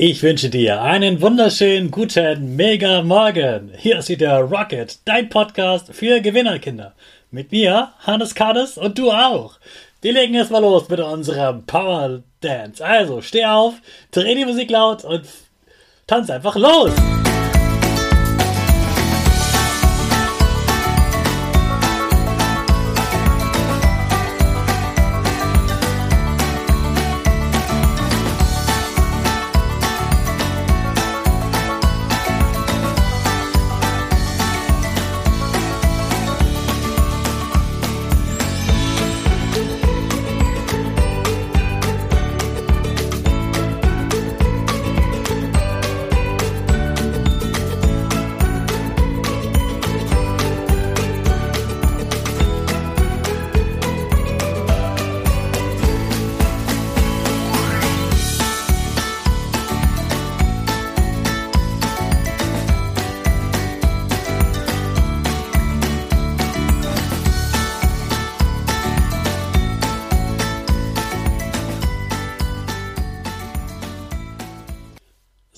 Ich wünsche dir einen wunderschönen guten Mega Morgen. Hier ist wieder Rocket, dein Podcast für Gewinnerkinder. Mit mir, Hannes Kades und du auch. Wir legen erstmal los mit unserem Power Dance. Also steh auf, dreh die Musik laut und tanz einfach los.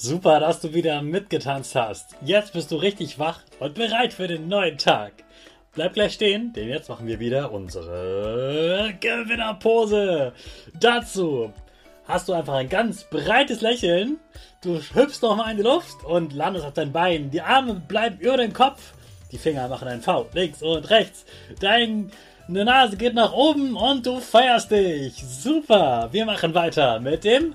Super, dass du wieder mitgetanzt hast. Jetzt bist du richtig wach und bereit für den neuen Tag. Bleib gleich stehen, denn jetzt machen wir wieder unsere Gewinnerpose. Dazu hast du einfach ein ganz breites Lächeln. Du hüpfst nochmal in die Luft und landest auf dein Bein. Die Arme bleiben über den Kopf. Die Finger machen ein V links und rechts. Deine Nase geht nach oben und du feierst dich. Super. Wir machen weiter mit dem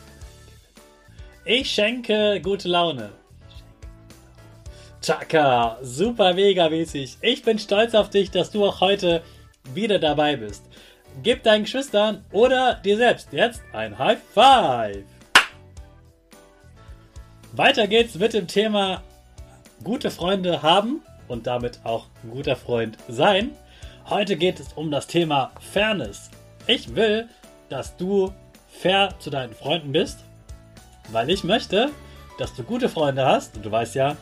Ich schenke gute Laune. Chaka, super mega mäßig. Ich bin stolz auf dich, dass du auch heute wieder dabei bist. Gib deinen Geschwistern oder dir selbst jetzt ein High Five. Weiter geht's mit dem Thema gute Freunde haben und damit auch ein guter Freund sein. Heute geht es um das Thema Fairness. Ich will, dass du fair zu deinen Freunden bist weil ich möchte, dass du gute Freunde hast. Und du weißt ja,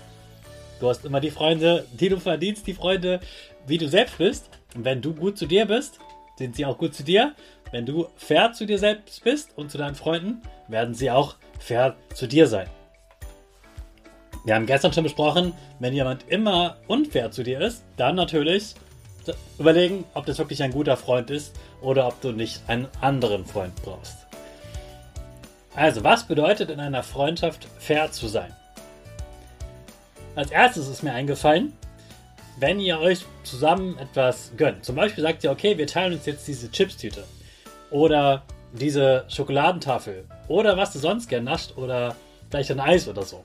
du hast immer die Freunde, die du verdienst, die Freunde, wie du selbst bist. Und wenn du gut zu dir bist, sind sie auch gut zu dir. Wenn du fair zu dir selbst bist und zu deinen Freunden, werden sie auch fair zu dir sein. Wir haben gestern schon besprochen, wenn jemand immer unfair zu dir ist, dann natürlich überlegen, ob das wirklich ein guter Freund ist oder ob du nicht einen anderen Freund brauchst. Also, was bedeutet in einer Freundschaft fair zu sein? Als erstes ist mir eingefallen, wenn ihr euch zusammen etwas gönnt. Zum Beispiel sagt ihr, okay, wir teilen uns jetzt diese Chipstüte oder diese Schokoladentafel oder was du sonst gern nascht oder vielleicht ein Eis oder so.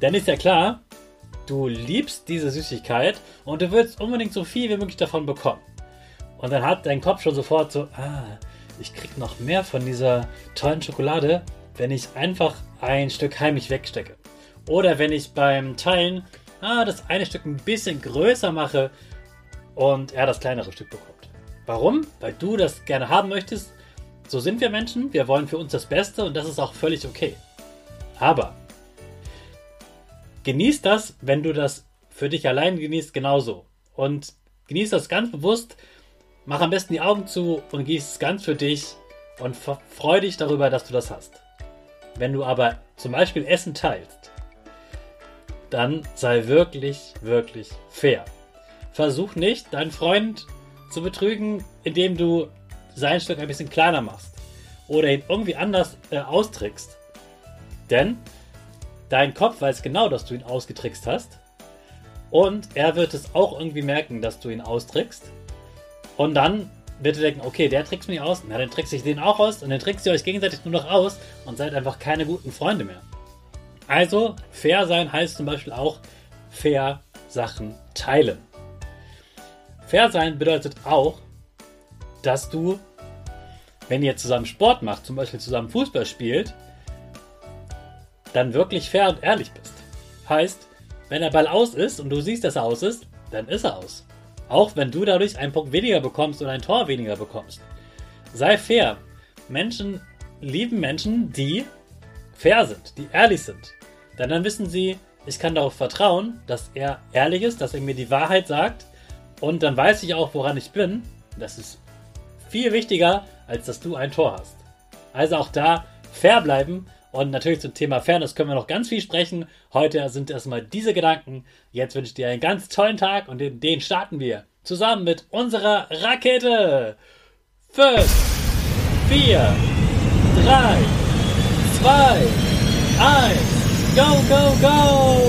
Dann ist ja klar, du liebst diese Süßigkeit und du willst unbedingt so viel wie möglich davon bekommen. Und dann hat dein Kopf schon sofort so, ah, ich krieg noch mehr von dieser tollen Schokolade, wenn ich einfach ein Stück heimlich wegstecke. Oder wenn ich beim Teilen ah, das eine Stück ein bisschen größer mache und er das kleinere Stück bekommt. Warum? Weil du das gerne haben möchtest. So sind wir Menschen, wir wollen für uns das Beste und das ist auch völlig okay. Aber genieß das, wenn du das für dich allein genießt, genauso. Und genieß das ganz bewusst, Mach am besten die Augen zu und gieß es ganz für dich und freu dich darüber, dass du das hast. Wenn du aber zum Beispiel Essen teilst, dann sei wirklich, wirklich fair. Versuch nicht, deinen Freund zu betrügen, indem du sein Stück ein bisschen kleiner machst oder ihn irgendwie anders äh, austrickst. Denn dein Kopf weiß genau, dass du ihn ausgetrickst hast und er wird es auch irgendwie merken, dass du ihn austrickst und dann wird ihr denken, okay, der trickst mich aus, na dann trickst ich den auch aus und dann trickst ihr euch gegenseitig nur noch aus und seid einfach keine guten Freunde mehr. Also, fair sein heißt zum Beispiel auch fair Sachen teilen. Fair sein bedeutet auch, dass du, wenn ihr zusammen Sport macht, zum Beispiel zusammen Fußball spielt, dann wirklich fair und ehrlich bist. Heißt, wenn der Ball aus ist und du siehst, dass er aus ist, dann ist er aus. Auch wenn du dadurch einen Punkt weniger bekommst oder ein Tor weniger bekommst. Sei fair. Menschen lieben Menschen, die fair sind, die ehrlich sind. Denn dann wissen sie, ich kann darauf vertrauen, dass er ehrlich ist, dass er mir die Wahrheit sagt und dann weiß ich auch, woran ich bin. Das ist viel wichtiger, als dass du ein Tor hast. Also auch da fair bleiben und natürlich zum Thema Fairness können wir noch ganz viel sprechen. Heute sind erstmal diese Gedanken. Jetzt wünsche ich dir einen ganz tollen Tag und den, den starten wir zusammen mit unserer Rakete. 5, 4, 3, 2, 1, go, go, go!